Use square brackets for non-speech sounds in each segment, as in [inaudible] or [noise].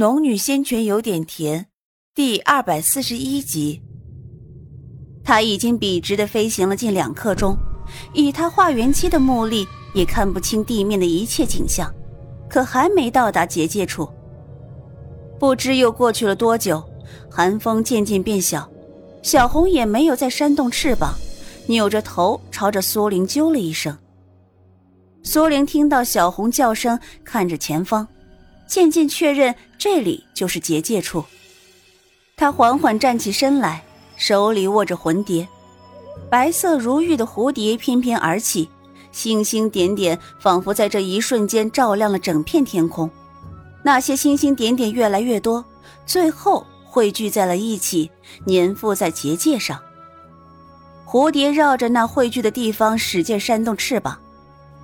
农女仙泉有点甜，第二百四十一集。他已经笔直的飞行了近两刻钟，以他化元期的目力也看不清地面的一切景象，可还没到达结界处。不知又过去了多久，寒风渐渐变小，小红也没有再扇动翅膀，扭着头朝着苏玲啾了一声。苏玲听到小红叫声，看着前方。渐渐确认这里就是结界处，他缓缓站起身来，手里握着魂蝶，白色如玉的蝴蝶翩翩而起，星星点点仿佛在这一瞬间照亮了整片天空。那些星星点点越来越多，最后汇聚在了一起，粘附在结界上。蝴蝶绕着那汇聚的地方使劲扇动翅膀，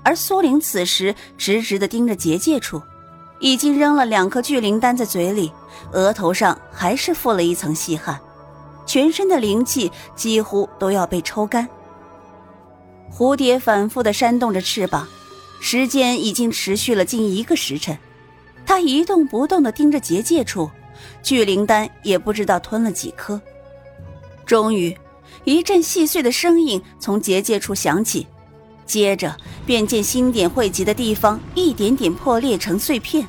而苏玲此时直直地盯着结界处。已经扔了两颗聚灵丹在嘴里，额头上还是附了一层细汗，全身的灵气几乎都要被抽干。蝴蝶反复的扇动着翅膀，时间已经持续了近一个时辰，它一动不动的盯着结界处，聚灵丹也不知道吞了几颗。终于，一阵细碎的声音从结界处响起。接着便见星点汇集的地方一点点破裂成碎片，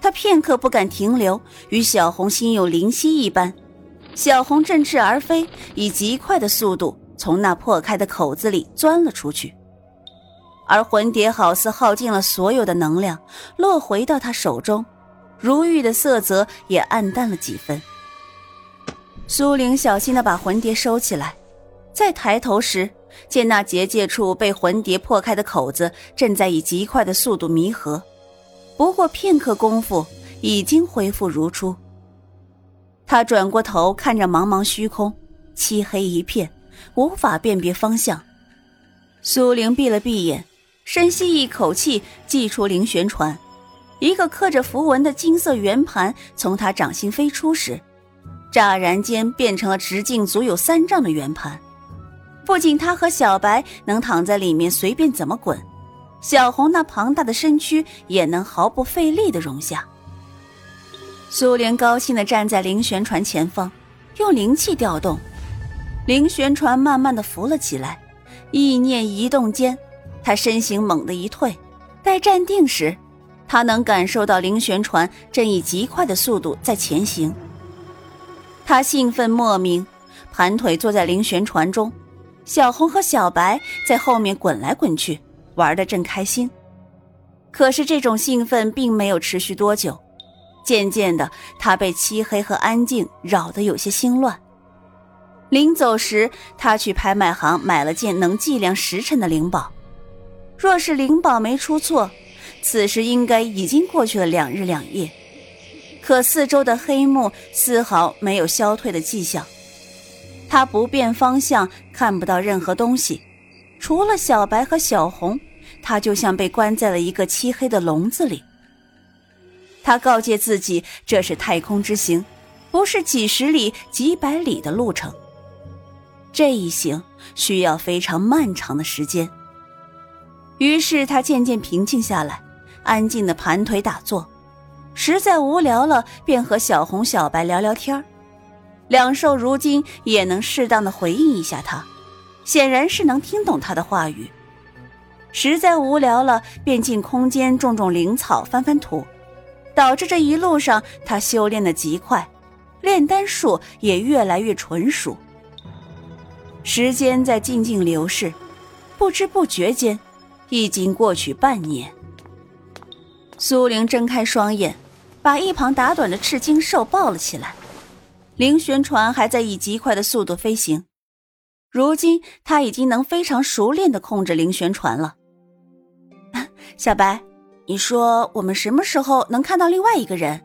他片刻不敢停留，与小红心有灵犀一般。小红振翅而飞，以极快的速度从那破开的口子里钻了出去，而魂蝶好似耗尽了所有的能量，落回到他手中，如玉的色泽也暗淡了几分。苏玲小心地把魂蝶收起来，再抬头时。见那结界处被魂蝶破开的口子正在以极快的速度弥合，不过片刻功夫，已经恢复如初。他转过头看着茫茫虚空，漆黑一片，无法辨别方向。苏玲闭了闭眼，深吸一口气，祭出灵玄传，一个刻着符文的金色圆盘从他掌心飞出时，乍然间变成了直径足有三丈的圆盘。不仅他和小白能躺在里面随便怎么滚，小红那庞大的身躯也能毫不费力的容下。苏莲高兴地站在灵旋船前方，用灵气调动，灵旋船慢慢的浮了起来。意念移动间，他身形猛地一退，待站定时，他能感受到灵旋船正以极快的速度在前行。他兴奋莫名，盘腿坐在灵旋船中。小红和小白在后面滚来滚去，玩得正开心。可是这种兴奋并没有持续多久，渐渐的，他被漆黑和安静扰得有些心乱。临走时，他去拍卖行买了件能计量时辰的灵宝。若是灵宝没出错，此时应该已经过去了两日两夜。可四周的黑幕丝毫没有消退的迹象。他不变方向，看不到任何东西，除了小白和小红，他就像被关在了一个漆黑的笼子里。他告诫自己，这是太空之行，不是几十里、几百里的路程。这一行需要非常漫长的时间。于是他渐渐平静下来，安静的盘腿打坐，实在无聊了，便和小红、小白聊聊天儿。两兽如今也能适当的回应一下他，显然是能听懂他的话语。实在无聊了，便进空间种种灵草，翻翻土，导致这一路上他修炼的极快，炼丹术也越来越纯熟。时间在静静流逝，不知不觉间，已经过去半年。苏玲睁开双眼，把一旁打盹的赤金兽抱了起来。灵旋船还在以极快的速度飞行，如今他已经能非常熟练的控制灵旋船了。[laughs] 小白，你说我们什么时候能看到另外一个人？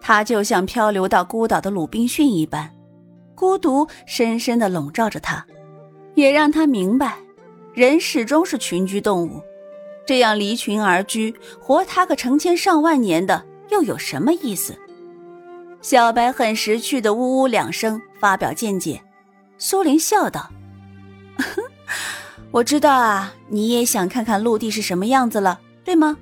他就像漂流到孤岛的鲁滨逊一般，孤独深深的笼罩着他，也让他明白，人始终是群居动物，这样离群而居，活他个成千上万年的，又有什么意思？小白很识趣的呜呜两声，发表见解。苏玲笑道：“ [laughs] 我知道啊，你也想看看陆地是什么样子了，对吗？”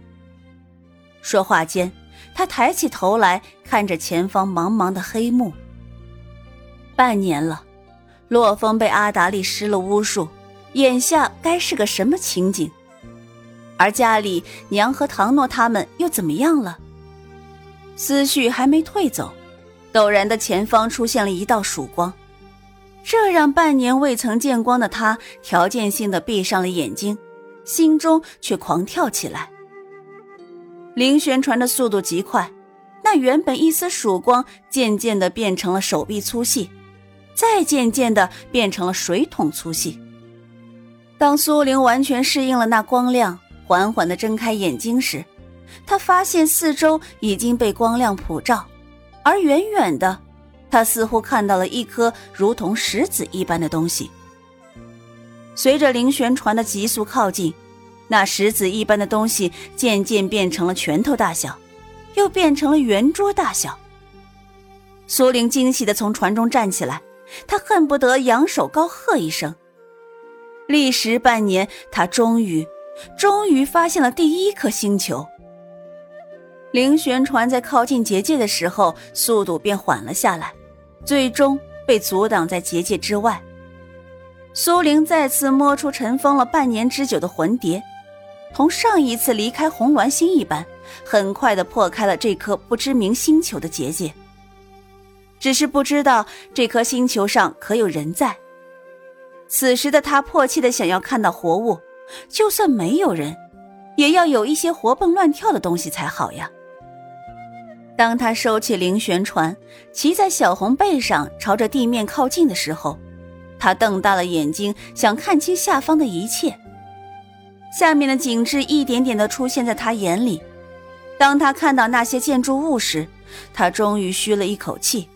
说话间，他抬起头来看着前方茫茫的黑幕。半年了，洛风被阿达利施了巫术，眼下该是个什么情景？而家里娘和唐诺他们又怎么样了？思绪还没退走，陡然的前方出现了一道曙光。这让半年未曾见光的他条件性的闭上了眼睛，心中却狂跳起来。灵旋传的速度极快，那原本一丝曙光，渐渐的变成了手臂粗细，再渐渐的变成了水桶粗细。当苏玲完全适应了那光亮，缓缓的睁开眼睛时，她发现四周已经被光亮普照，而远远的。他似乎看到了一颗如同石子一般的东西。随着灵旋船的急速靠近，那石子一般的东西渐渐变成了拳头大小，又变成了圆桌大小。苏玲惊喜地从船中站起来，她恨不得扬手高喝一声。历时半年，她终于，终于发现了第一颗星球。灵旋船在靠近结界的时候，速度便缓了下来。最终被阻挡在结界之外。苏玲再次摸出尘封了半年之久的魂蝶，同上一次离开红鸾星一般，很快的破开了这颗不知名星球的结界。只是不知道这颗星球上可有人在。此时的他迫切的想要看到活物，就算没有人，也要有一些活蹦乱跳的东西才好呀。当他收起灵旋船，骑在小红背上，朝着地面靠近的时候，他瞪大了眼睛，想看清下方的一切。下面的景致一点点的出现在他眼里。当他看到那些建筑物时，他终于吁了一口气。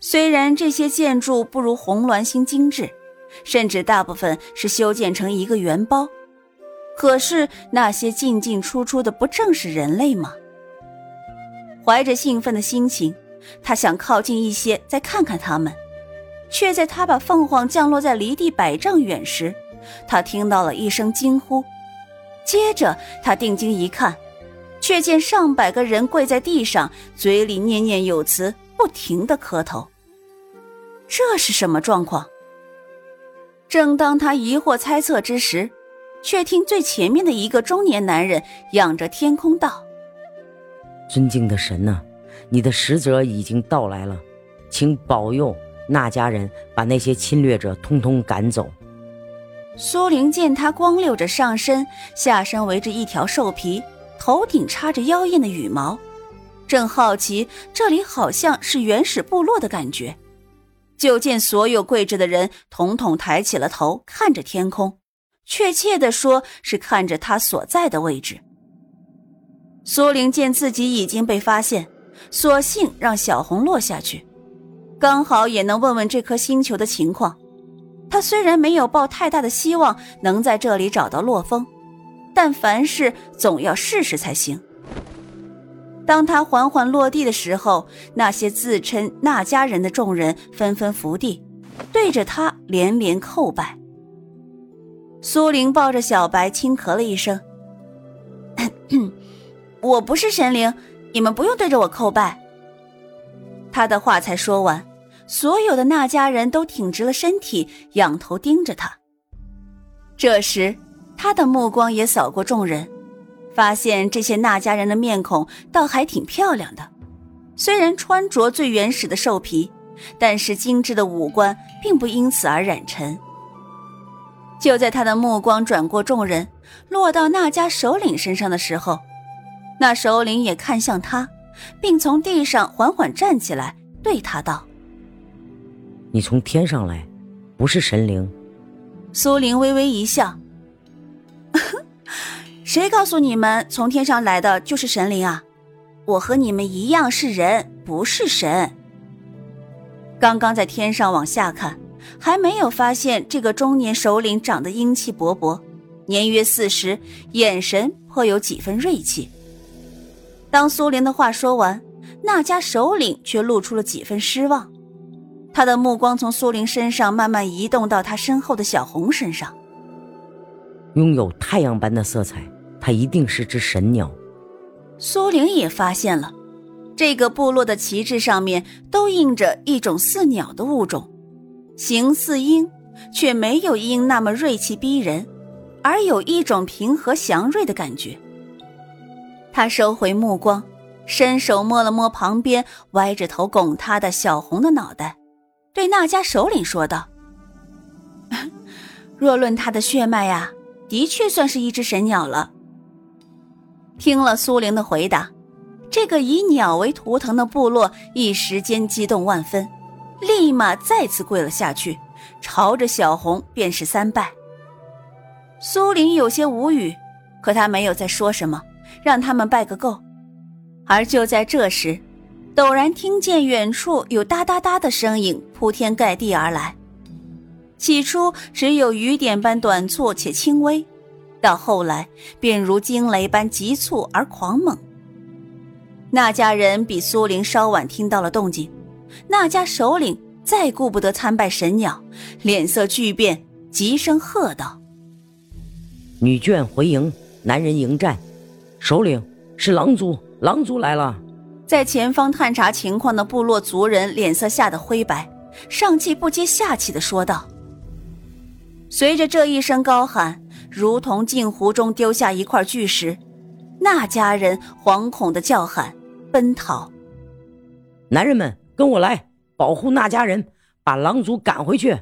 虽然这些建筑不如红鸾星精致，甚至大部分是修建成一个圆包，可是那些进进出出的，不正是人类吗？怀着兴奋的心情，他想靠近一些，再看看他们。却在他把凤凰降落在离地百丈远时，他听到了一声惊呼。接着，他定睛一看，却见上百个人跪在地上，嘴里念念有词，不停的磕头。这是什么状况？正当他疑惑猜测之时，却听最前面的一个中年男人仰着天空道。尊敬的神呐，你的使者已经到来了，请保佑那家人把那些侵略者通通赶走。苏玲见他光溜着上身，下身围着一条兽皮，头顶插着妖艳的羽毛，正好奇这里好像是原始部落的感觉，就见所有跪着的人统统抬起了头，看着天空，确切的说是看着他所在的位置。苏玲见自己已经被发现，索性让小红落下去，刚好也能问问这颗星球的情况。他虽然没有抱太大的希望能在这里找到洛风，但凡事总要试试才行。当他缓缓落地的时候，那些自称那家人的众人纷纷伏地，对着他连连叩拜。苏玲抱着小白，轻咳了一声。我不是神灵，你们不用对着我叩拜。他的话才说完，所有的那家人都挺直了身体，仰头盯着他。这时，他的目光也扫过众人，发现这些那家人的面孔倒还挺漂亮的。虽然穿着最原始的兽皮，但是精致的五官并不因此而染尘。就在他的目光转过众人，落到那家首领身上的时候。那首领也看向他，并从地上缓缓站起来，对他道：“你从天上来，不是神灵。”苏玲微微一笑：[laughs] “谁告诉你们从天上来的就是神灵啊？我和你们一样是人，不是神。刚刚在天上往下看，还没有发现这个中年首领长得英气勃勃，年约四十，眼神颇有几分锐气。”当苏玲的话说完，那家首领却露出了几分失望。他的目光从苏玲身上慢慢移动到他身后的小红身上。拥有太阳般的色彩，它一定是只神鸟。苏玲也发现了，这个部落的旗帜上面都印着一种似鸟的物种，形似鹰，却没有鹰那么锐气逼人，而有一种平和祥瑞的感觉。他收回目光，伸手摸了摸旁边歪着头拱他的小红的脑袋，对那家首领说道：“ [laughs] 若论他的血脉呀，的确算是一只神鸟了。”听了苏玲的回答，这个以鸟为图腾的部落一时间激动万分，立马再次跪了下去，朝着小红便是三拜。苏玲有些无语，可他没有再说什么，让他们拜个够。而就在这时，陡然听见远处有哒哒哒的声音铺天盖地而来，起初只有雨点般短促且轻微。到后来，便如惊雷般急促而狂猛。那家人比苏玲稍晚听到了动静，那家首领再顾不得参拜神鸟，脸色巨变，急声喝道：“女眷回营，男人迎战。首领是狼族，狼族来了。”在前方探查情况的部落族人脸色吓得灰白，上气不接下气的说道：“随着这一声高喊。”如同镜湖中丢下一块巨石，那家人惶恐的叫喊，奔逃。男人们，跟我来，保护那家人，把狼族赶回去。